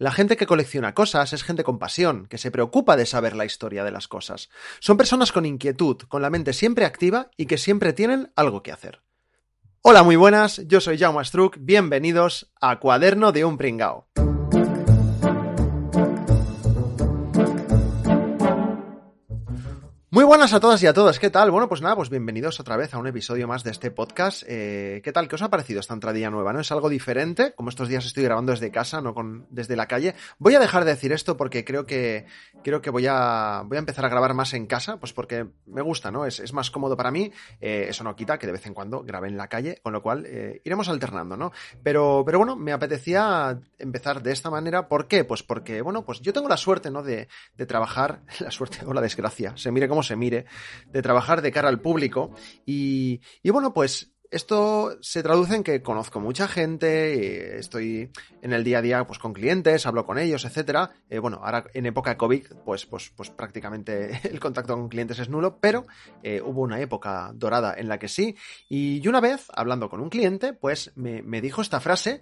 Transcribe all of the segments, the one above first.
La gente que colecciona cosas es gente con pasión, que se preocupa de saber la historia de las cosas. Son personas con inquietud, con la mente siempre activa y que siempre tienen algo que hacer. Hola, muy buenas, yo soy Jaume Struck, bienvenidos a Cuaderno de un Pringao. Muy buenas a todas y a todos, ¿qué tal? Bueno, pues nada, pues bienvenidos otra vez a un episodio más de este podcast. Eh, ¿Qué tal? ¿Qué os ha parecido esta entradilla nueva? ¿No? Es algo diferente, como estos días estoy grabando desde casa, no con, desde la calle. Voy a dejar de decir esto porque creo que, creo que voy a, voy a empezar a grabar más en casa, pues porque me gusta, ¿no? Es, es más cómodo para mí. Eh, eso no quita que de vez en cuando grabe en la calle, con lo cual eh, iremos alternando, ¿no? Pero, pero bueno, me apetecía empezar de esta manera. ¿Por qué? Pues porque, bueno, pues yo tengo la suerte, ¿no? De, de trabajar, la suerte o la desgracia, se mire cómo se mire, de trabajar de cara al público. Y, y bueno, pues esto se traduce en que conozco mucha gente, estoy en el día a día pues con clientes, hablo con ellos, etcétera. Eh, bueno, ahora en época de COVID, pues, pues, pues prácticamente el contacto con clientes es nulo, pero eh, hubo una época dorada en la que sí. Y una vez, hablando con un cliente, pues me, me dijo esta frase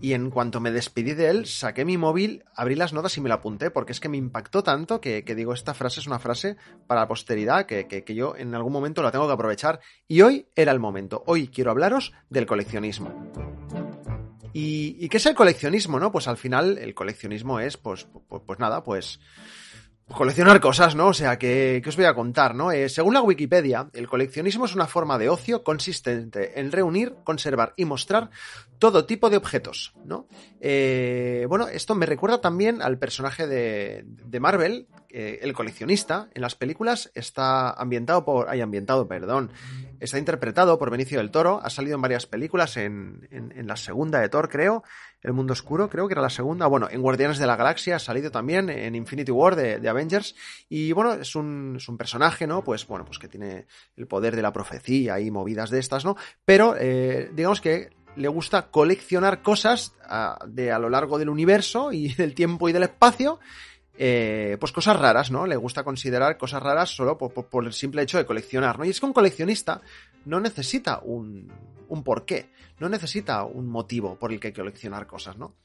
y en cuanto me despedí de él, saqué mi móvil, abrí las notas y me la apunté, porque es que me impactó tanto que, que digo, esta frase es una frase para la posteridad que, que, yo en algún momento la tengo que aprovechar. Y hoy era el momento. Hoy quiero hablaros del coleccionismo. ¿Y, y qué es el coleccionismo, no? Pues al final el coleccionismo es, pues, pues, pues nada, pues coleccionar cosas, ¿no? O sea, que, os voy a contar, ¿no? Eh, según la Wikipedia, el coleccionismo es una forma de ocio consistente en reunir, conservar y mostrar todo tipo de objetos, ¿no? Eh, bueno, esto me recuerda también al personaje de, de Marvel, eh, el coleccionista. En las películas está ambientado por... Ay, ambientado, perdón. Está interpretado por Benicio del Toro, ha salido en varias películas, en, la segunda de Thor, creo, El Mundo Oscuro, creo que era la segunda, bueno, en Guardianes de la Galaxia ha salido también, en Infinity War de, Avengers, y bueno, es un, personaje, ¿no? Pues bueno, pues que tiene el poder de la profecía y movidas de estas, ¿no? Pero eh, digamos que le gusta coleccionar cosas a, de a lo largo del universo y del tiempo y del espacio, eh, pues cosas raras, ¿no? Le gusta considerar cosas raras solo por, el simple hecho de coleccionar, ¿no? Y es que un coleccionista no necesita un, un porqué, no necesita un motivo por el que coleccionar cosas, ¿no?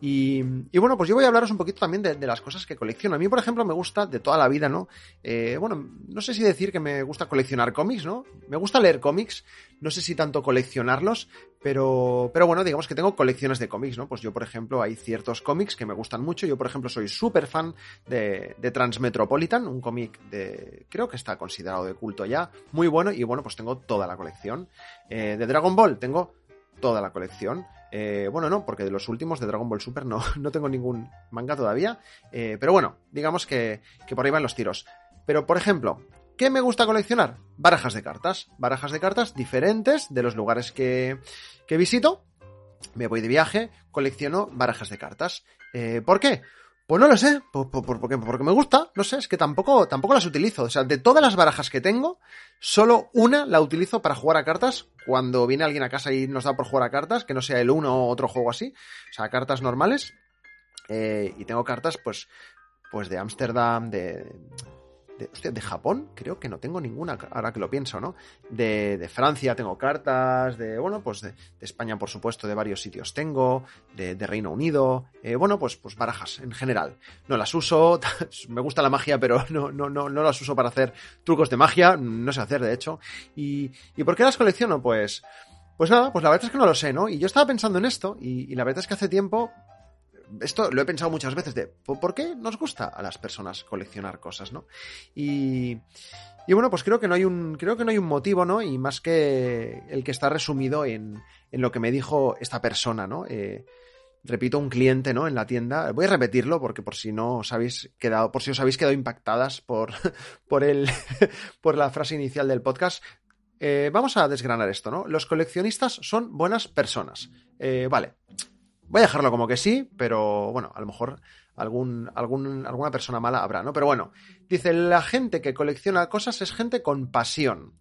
Y, y bueno, pues yo voy a hablaros un poquito también de, de, las cosas que colecciono. A mí, por ejemplo, me gusta de toda la vida, ¿no? Eh, bueno, no sé si decir que me gusta coleccionar cómics, ¿no? Me gusta leer cómics, no sé si tanto coleccionarlos, pero, pero bueno, digamos que tengo colecciones de cómics, ¿no? Pues yo, por ejemplo, hay ciertos cómics que me gustan mucho. Yo, por ejemplo, soy súper fan de, de Transmetropolitan, un cómic de, creo que está considerado de culto ya, muy bueno, y bueno, pues tengo toda la colección. Eh, de Dragon Ball tengo toda la colección. Eh, bueno, no, porque de los últimos de Dragon Ball Super no, no tengo ningún manga todavía. Eh, pero bueno, digamos que, que por ahí van los tiros. Pero, por ejemplo, ¿Qué me gusta coleccionar? Barajas de cartas. Barajas de cartas diferentes de los lugares que, que visito. Me voy de viaje, colecciono barajas de cartas. Eh, ¿Por qué? Pues no lo sé, por, por, por, porque, me gusta, no sé, es que tampoco, tampoco las utilizo. O sea, de todas las barajas que tengo, solo una la utilizo para jugar a cartas cuando viene alguien a casa y nos da por jugar a cartas, que no sea el uno o otro juego así. O sea, cartas normales. Eh, y tengo cartas, pues, pues de Ámsterdam, de, de, hostia, de Japón creo que no tengo ninguna, ahora que lo pienso, ¿no? De, de Francia tengo cartas, de, bueno, pues de, España, por supuesto, de varios sitios tengo, de, Reino Unido, eh, bueno, pues, pues barajas en general. No las uso, me gusta la magia, pero no, no, no, no las uso para hacer trucos de magia, no sé hacer, de hecho. ¿Y, y por qué las colecciono? Pues... Pues nada, pues la verdad es que no lo sé, ¿no? Y yo estaba pensando en esto, y la verdad es que hace tiempo esto lo he pensado muchas veces de ¿por qué nos gusta a las personas coleccionar cosas, no? Y, y bueno, pues creo que no hay un creo que no hay un motivo, ¿no? Y más que el que está resumido en, en lo que me dijo esta persona, ¿no? Eh, repito, un cliente, ¿no? En la tienda. Voy a repetirlo porque por si no os habéis quedado, por si os habéis quedado impactadas por, por el, por la frase inicial del podcast. Eh, vamos a desgranar esto, ¿no? Los coleccionistas son buenas personas. Eh, vale. Voy a dejarlo como que sí, pero bueno, a lo mejor algún, algún, alguna persona mala habrá, ¿no? Pero bueno, dice, la gente que colecciona cosas es gente con pasión,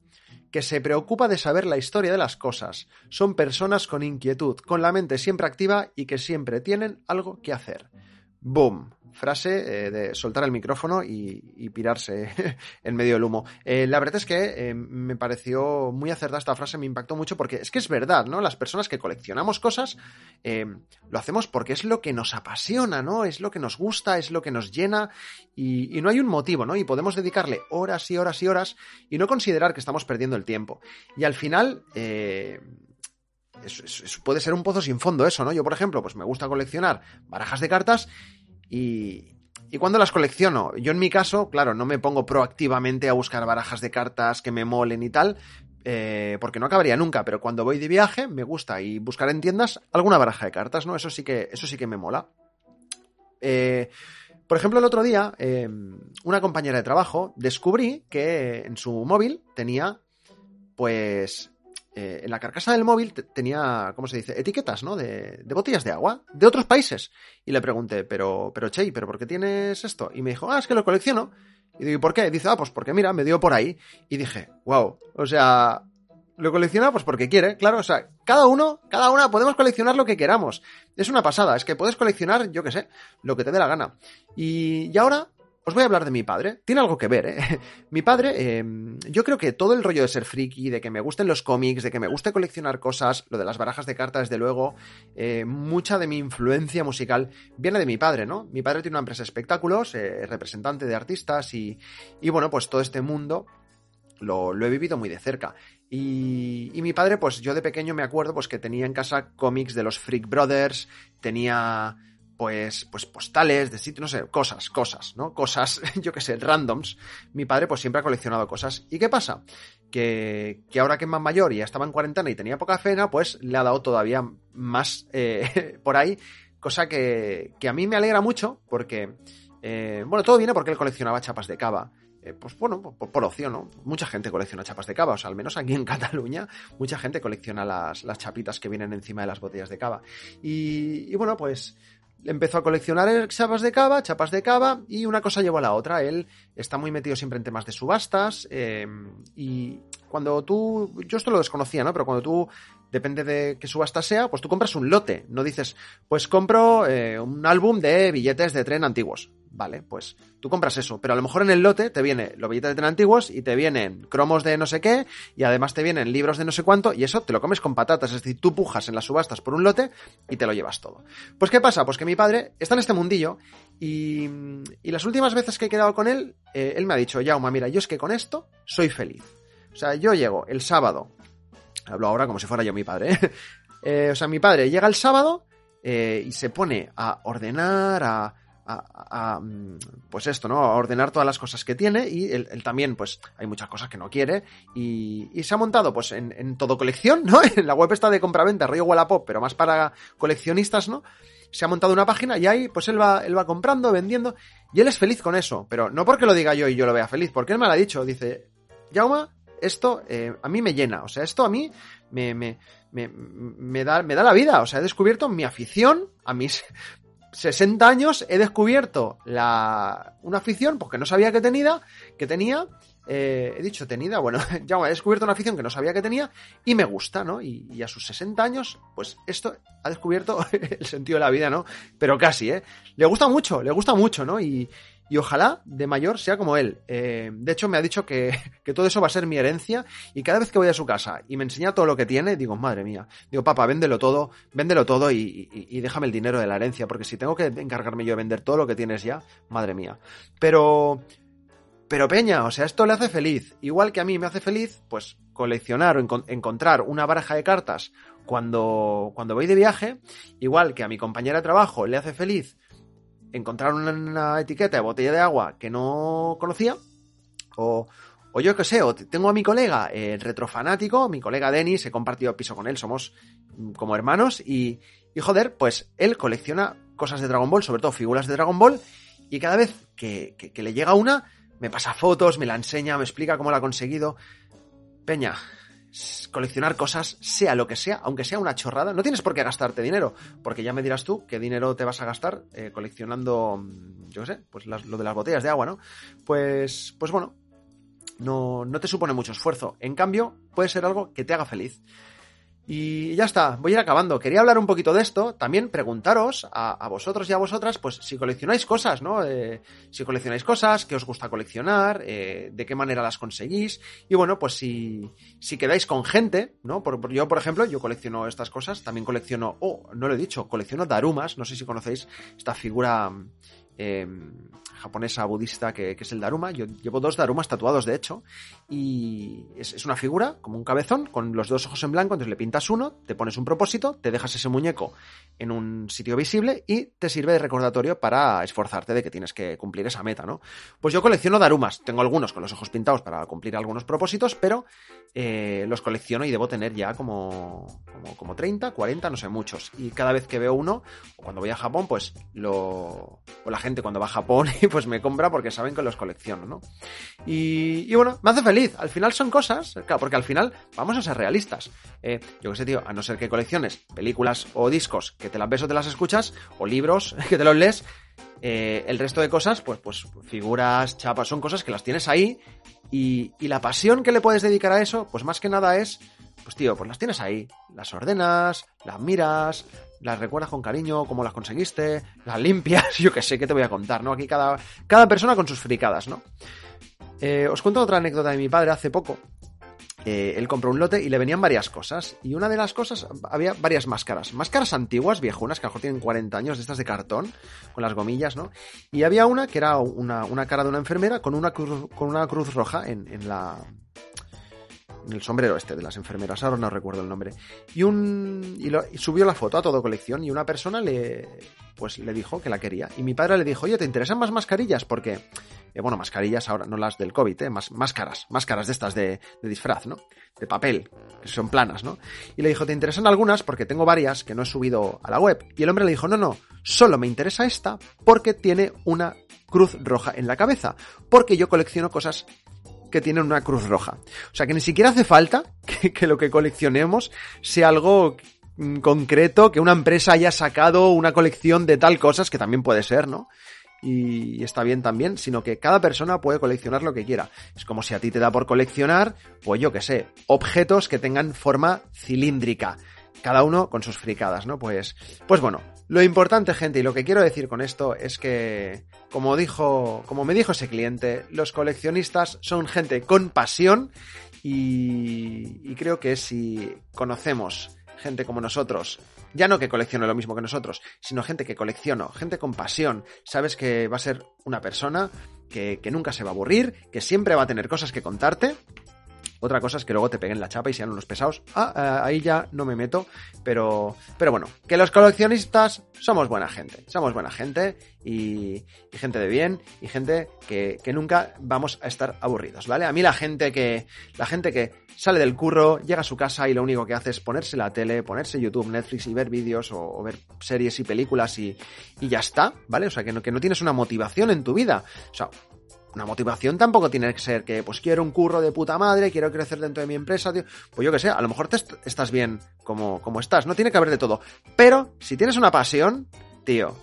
que se preocupa de saber la historia de las cosas. Son personas con inquietud, con la mente siempre activa y que siempre tienen algo que hacer. Boom frase eh, de soltar el micrófono y, pirarse en medio del humo. Eh, la verdad es que eh, me pareció muy acertada esta frase, me impactó mucho porque es que es verdad, ¿no? Las personas que coleccionamos cosas lo hacemos porque es lo que nos apasiona, ¿no? Es lo que nos gusta, es lo que nos llena y, y no hay un motivo, ¿no? Y podemos dedicarle horas y horas y horas y no considerar que estamos perdiendo el tiempo. Y al final... puede ser un pozo sin fondo eso, ¿no? Yo, por ejemplo, pues me gusta coleccionar barajas de cartas y, cuando las colecciono, yo en mi caso, claro, no me pongo proactivamente a buscar barajas de cartas que me molen y tal, eh, porque no acabaría nunca, pero cuando voy de viaje me gusta y buscar en tiendas alguna baraja de cartas, ¿no? Eso sí que, eso sí que me mola. Eh, por ejemplo, el otro día, eh, una compañera de trabajo descubrí que en su móvil tenía, pues, eh, en la carcasa del móvil tenía, ¿cómo se dice? Etiquetas, ¿no? De, botellas de agua de otros países. Y le pregunté, pero, pero Che, ¿pero por qué tienes esto? Y me dijo, ah, es que lo colecciono. Y digo, ¿y por qué? Dice, ah, pues porque mira, me dio por ahí. Y dije, wow, o sea, lo colecciona pues porque quiere, claro, o sea, cada uno, cada una podemos coleccionar lo que queramos. Es una pasada, es que puedes coleccionar, yo qué sé, lo que te dé la gana. Y, y ahora os voy a hablar de mi padre. Tiene algo que ver, ¿eh? mi padre, eh, yo creo que todo el rollo de ser friki, de que me gusten los cómics, de que me guste coleccionar cosas, lo de las barajas de cartas, desde luego, eh, mucha de mi influencia musical viene de mi padre, ¿no? Mi padre tiene una empresa de espectáculos, eh, representante de artistas y, y, bueno, pues todo este mundo lo, lo he vivido muy de cerca. Y, y, mi padre, pues yo de pequeño me acuerdo pues que tenía en casa cómics de los Freak Brothers, tenía pues, pues postales de sitio, no sé, cosas, cosas, ¿no? Cosas, yo qué sé, randoms. Mi padre pues siempre ha coleccionado cosas. ¿Y qué pasa? Que, que ahora que es más mayor y ya estaba en cuarentena y tenía poca cena, pues le ha dado todavía más eh, por ahí, cosa que, que, a mí me alegra mucho porque, eh, bueno, todo viene porque él coleccionaba chapas de cava. Eh, pues bueno, por, por, opción, ¿no? Mucha gente colecciona chapas de cava, o sea, al menos aquí en Cataluña, mucha gente colecciona las, las chapitas que vienen encima de las botellas de cava. Y, y bueno, pues empezó a coleccionar chapas de cava, chapas de cava, y una cosa llevó a la otra. Él está muy metido siempre en temas de subastas, eh, y cuando tú, yo esto lo desconocía, ¿no? Pero cuando tú, depende de qué subasta sea, pues tú compras un lote, no dices, pues compro eh, un álbum de billetes de tren antiguos. Vale, pues tú compras eso, pero a lo mejor en el lote te viene los billetes de tren antiguos y te vienen cromos de no sé qué y además te vienen libros de no sé cuánto y eso te lo comes con patatas, es decir, tú pujas en las subastas por un lote y te lo llevas todo. Pues ¿qué pasa? Pues que mi padre está en este mundillo y, y las últimas veces que he quedado con él, eh, él me ha dicho, Yauma, mira, yo es que con esto soy feliz. O sea, yo llego el sábado, hablo ahora como si fuera yo mi padre, ¿eh? eh, o sea, mi padre llega el sábado eh, y se pone a ordenar, a a, mm, pues esto, ¿no? A ordenar todas las cosas que tiene y él, también, pues, hay muchas cosas que no quiere y, y se ha montado, pues, en, en, todo colección, ¿no? En la web está de compraventa, rollo Wallapop, pero más para coleccionistas, ¿no? Se ha montado una página y ahí, pues, él va, él va comprando, vendiendo y él es feliz con eso, pero no porque lo diga yo y yo lo vea feliz, porque él me lo ha dicho, dice, Jauma, esto eh, a mí me llena, o sea, esto a mí me, me, me, me, da, me da la vida, o sea, he descubierto mi afición a mis 60 años he descubierto la, una afición porque no sabía que tenía, que tenía, eh, he dicho tenida, bueno, ya he descubierto una afición que no sabía que tenía y me gusta, ¿no? Y, a sus 60 años, pues esto ha descubierto el sentido de la vida, ¿no? Pero casi, ¿eh? Le gusta mucho, le gusta mucho, ¿no? Y, y ojalá de mayor sea como él. Eh, de hecho, me ha dicho que, que, todo eso va a ser mi herencia y cada vez que voy a su casa y me enseña todo lo que tiene, digo, madre mía, digo, papá, véndelo todo, véndelo todo y, déjame el dinero de la herencia, porque si tengo que encargarme yo de vender todo lo que tienes ya, madre mía. Pero, pero Peña, o sea, esto le hace feliz. Igual que a mí me hace feliz, pues coleccionar o enco encontrar una baraja de cartas cuando, cuando voy de viaje, igual que a mi compañera de trabajo le hace feliz encontrar una, etiqueta de botella de agua que no conocía, o, o yo qué sé, o tengo a mi colega, el retrofanático, mi colega Denis, he compartido piso con él, somos como hermanos, y, y joder, pues él colecciona cosas de Dragon Ball, sobre todo figuras de Dragon Ball, y cada vez que, que le llega una, me pasa fotos, me la enseña, me explica cómo la ha conseguido. Peña, coleccionar cosas, sea lo que sea, aunque sea una chorrada, no tienes por qué gastarte dinero, porque ya me dirás tú qué dinero te vas a gastar eh, coleccionando, yo qué sé, pues las, lo de las botellas de agua, ¿no? Pues, pues bueno, no, no te supone mucho esfuerzo. En cambio, puede ser algo que te haga feliz. Y ya está, voy a ir acabando. Quería hablar un poquito de esto, también preguntaros a, vosotros y a vosotras, pues si coleccionáis cosas, ¿no? Eh, si coleccionáis cosas, qué os gusta coleccionar, eh, de qué manera las conseguís. Y bueno, pues si, si quedáis con gente, ¿no? Yo, por ejemplo, yo colecciono estas cosas, también colecciono, oh, no lo he dicho, colecciono darumas, no sé si conocéis esta figura eh, japonesa budista que, es el Daruma. Yo llevo dos Darumas tatuados, de hecho, y es, una figura, como un cabezón, con los dos ojos en blanco, entonces le pintas uno, te pones un propósito, te dejas ese muñeco en un sitio visible y te sirve de recordatorio para esforzarte de que tienes que cumplir esa meta, ¿no? Pues yo colecciono Darumas, tengo algunos con los ojos pintados para cumplir algunos propósitos, pero eh, los colecciono y debo tener ya como, como, como 30, 40, no sé, muchos. Y cada vez que veo uno, o cuando voy a Japón, pues lo... o la gente cuando va a Japón pues me compra porque saben que los colecciono, ¿no? Y, bueno, me hace feliz. Al final son cosas, claro, porque al final vamos a ser realistas. Eh, yo qué sé, tío, a no ser que colecciones películas o discos que te las ves o te las escuchas, o libros que te los lees, eh, el resto de cosas, pues, pues figuras, chapas, son cosas que las tienes ahí y, la pasión que le puedes dedicar a eso, pues más que nada es pues tío, pues las tienes ahí, las ordenas, las miras, las recuerdas con cariño, cómo las conseguiste, las limpias, yo qué sé, qué te voy a contar, ¿no? Aquí cada, cada persona con sus fricadas, ¿no? Eh, os cuento otra anécdota de mi padre hace poco. Eh, él compró un lote y le venían varias cosas. Y una de las cosas, había varias máscaras. Máscaras antiguas, viejunas, que a lo mejor tienen 40 años, de estas de cartón, con las gomillas, ¿no? Y había una que era una, cara de una enfermera con una cruz, con una cruz roja en, en la, el sombrero este de las enfermeras, ahora no recuerdo el nombre. Y un y, subió la foto a todo colección y una persona le pues le dijo que la quería y mi padre le dijo, "Oye, ¿te interesan más mascarillas?" Porque eh, bueno, mascarillas ahora no las del COVID, eh, más máscaras, máscaras de estas de, de disfraz, ¿no? De papel, que son planas, ¿no? Y le dijo, "¿Te interesan algunas? Porque tengo varias que no he subido a la web." Y el hombre le dijo, "No, no, solo me interesa esta porque tiene una cruz roja en la cabeza, porque yo colecciono cosas que tienen una cruz roja. O sea que ni siquiera hace falta que, lo que coleccionemos sea algo mm, concreto, que una empresa haya sacado una colección de tal cosas, que también puede ser, ¿no? Y está bien también, sino que cada persona puede coleccionar lo que quiera. Es como si a ti te da por coleccionar, pues yo que sé, objetos que tengan forma cilíndrica. Cada uno con sus fricadas, ¿no? Pues, pues bueno, lo importante, gente, y lo que quiero decir con esto es que, como dijo, como me dijo ese cliente, los coleccionistas son gente con pasión y, creo que si conocemos gente como nosotros, ya no que coleccione lo mismo que nosotros, sino gente que colecciono, gente con pasión, sabes que va a ser una persona que, que nunca se va a aburrir, que siempre va a tener cosas que contarte otra cosa es que luego te peguen la chapa y sean unos pesados. Ah, eh, ahí ya no me meto. Pero, pero bueno, que los coleccionistas somos buena gente. Somos buena gente y, gente de bien y gente que, que, nunca vamos a estar aburridos, ¿vale? A mí la gente que, la gente que sale del curro, llega a su casa y lo único que hace es ponerse la tele, ponerse YouTube, Netflix y ver vídeos o, ver series y películas y, y ya está, ¿vale? O sea, que no, que no tienes una motivación en tu vida. O sea, una motivación tampoco tiene que ser que, pues quiero un curro de puta madre, quiero crecer dentro de mi empresa, tío. Pues yo que sé, a lo mejor te estás bien como, como estás, no tiene que haber de todo. Pero si tienes una pasión, tío,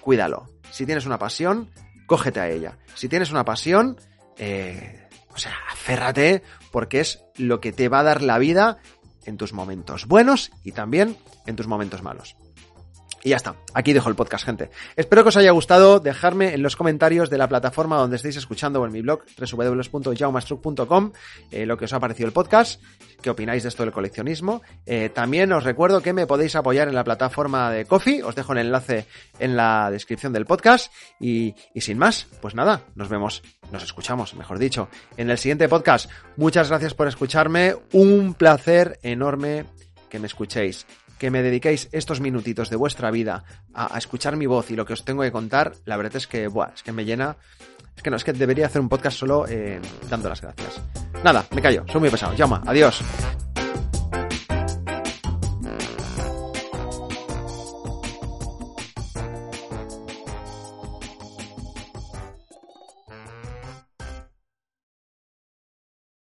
cuídalo. Si tienes una pasión, cógete a ella. Si tienes una pasión, eh, o sea, aférrate, porque es lo que te va a dar la vida en tus momentos buenos y también en tus momentos malos. Y ya está, aquí dejo el podcast, gente. Espero que os haya gustado, dejarme en los comentarios de la plataforma donde estéis escuchando o en mi blog www.jaumastruc.com eh, lo que os ha parecido el podcast, qué opináis de esto del coleccionismo. Eh, también os recuerdo que me podéis apoyar en la plataforma de Coffee, os dejo el enlace en la descripción del podcast y, y sin más, pues nada, nos vemos, nos escuchamos, mejor dicho, en el siguiente podcast. Muchas gracias por escucharme, un placer enorme que me escuchéis que me dediquéis estos minutitos de vuestra vida a, escuchar mi voz y lo que os tengo que contar, la verdad es que, buah, es que me llena. Es que no, es que debería hacer un podcast solo eh, dando las gracias. Nada, me callo, soy muy pesado. Llama, adiós.